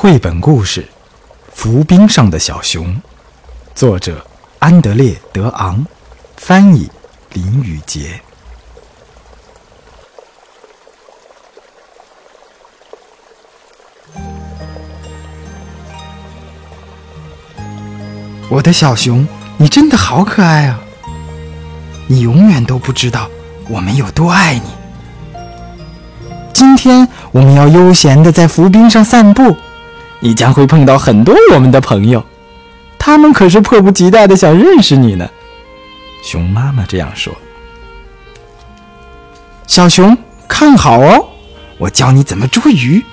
绘本故事《浮冰上的小熊》，作者安德烈·德昂，翻译林雨杰。我的小熊，你真的好可爱啊！你永远都不知道我们有多爱你。今天我们要悠闲的在浮冰上散步，你将会碰到很多我们的朋友，他们可是迫不及待的想认识你呢。熊妈妈这样说。小熊，看好哦，我教你怎么捉鱼。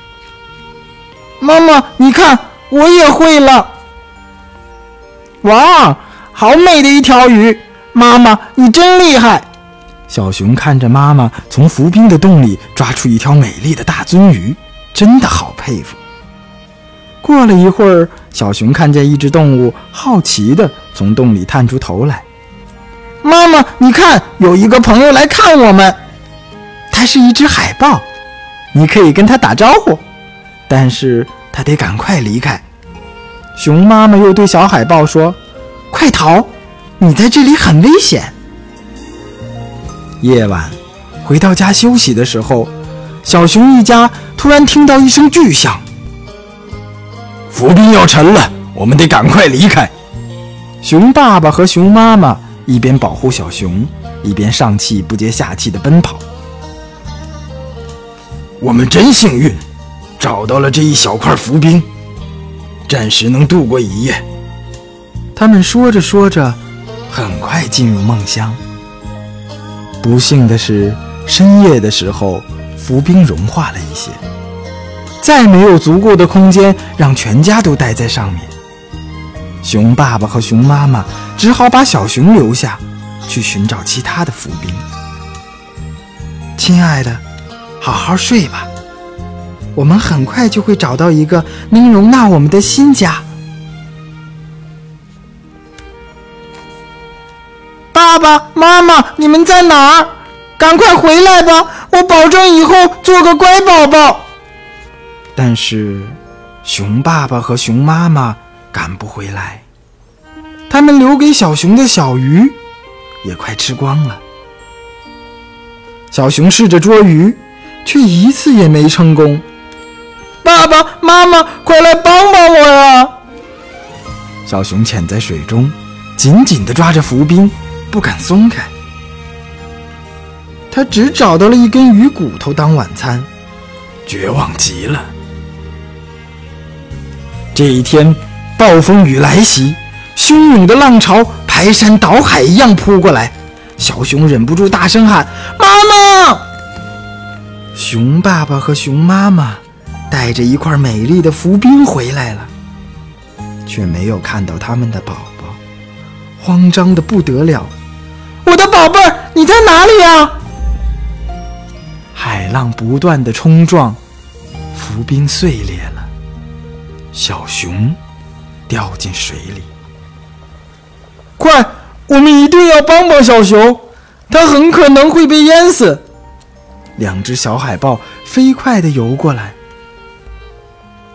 妈妈，你看，我也会了。哇，好美的一条鱼！妈妈，你真厉害！小熊看着妈妈从浮冰的洞里抓出一条美丽的大鳟鱼，真的好佩服。过了一会儿，小熊看见一只动物好奇地从洞里探出头来。妈妈，你看，有一个朋友来看我们，它是一只海豹，你可以跟它打招呼，但是它得赶快离开。熊妈妈又对小海豹说：“快逃，你在这里很危险。”夜晚，回到家休息的时候，小熊一家突然听到一声巨响，浮冰要沉了，我们得赶快离开。熊爸爸和熊妈妈一边保护小熊，一边上气不接下气地奔跑。我们真幸运，找到了这一小块浮冰。暂时能度过一夜。他们说着说着，很快进入梦乡。不幸的是，深夜的时候，浮冰融化了一些，再没有足够的空间让全家都待在上面。熊爸爸和熊妈妈只好把小熊留下，去寻找其他的浮冰。亲爱的，好好睡吧。我们很快就会找到一个能容纳我们的新家。爸爸妈妈，你们在哪儿？赶快回来吧！我保证以后做个乖宝宝。但是，熊爸爸和熊妈妈赶不回来，他们留给小熊的小鱼也快吃光了。小熊试着捉鱼，却一次也没成功。爸爸妈妈，快来帮帮我呀！小熊潜在水中，紧紧地抓着浮冰，不敢松开。他只找到了一根鱼骨头当晚餐，绝望极了。这一天，暴风雨来袭，汹涌的浪潮排山倒海一样扑过来。小熊忍不住大声喊：“妈妈！”熊爸爸和熊妈妈。带着一块美丽的浮冰回来了，却没有看到他们的宝宝，慌张的不得了。我的宝贝儿，你在哪里呀？海浪不断的冲撞，浮冰碎裂，小熊掉进水里。快，我们一定要帮帮小熊，它很可能会被淹死。两只小海豹飞快地游过来。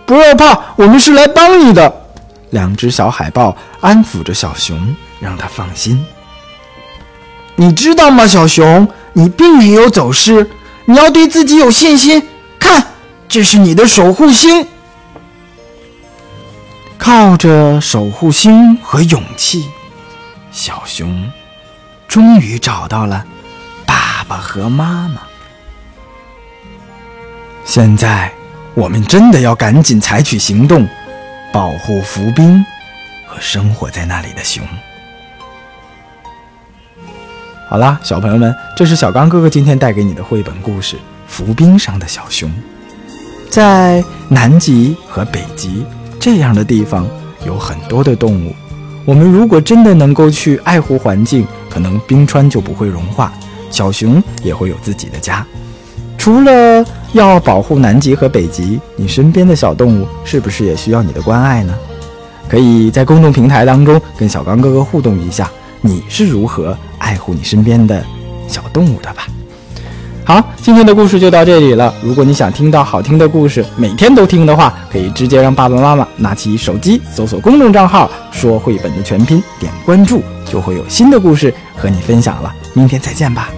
不要怕，我们是来帮你的。两只小海豹安抚着小熊，让它放心。你知道吗，小熊，你并没有走失。你要对自己有信心。看，这是你的守护星。靠着守护星和勇气，小熊终于找到了爸爸和妈妈。现在。我们真的要赶紧采取行动，保护浮冰和生活在那里的熊。好啦，小朋友们，这是小刚哥哥今天带给你的绘本故事《浮冰上的小熊》。在南极和北极这样的地方，有很多的动物。我们如果真的能够去爱护环境，可能冰川就不会融化，小熊也会有自己的家。除了要保护南极和北极，你身边的小动物是不是也需要你的关爱呢？可以在公众平台当中跟小刚哥哥互动一下，你是如何爱护你身边的小动物的吧？好，今天的故事就到这里了。如果你想听到好听的故事，每天都听的话，可以直接让爸爸妈妈拿起手机搜索公众账号“说绘本”的全拼，点关注，就会有新的故事和你分享了。明天再见吧。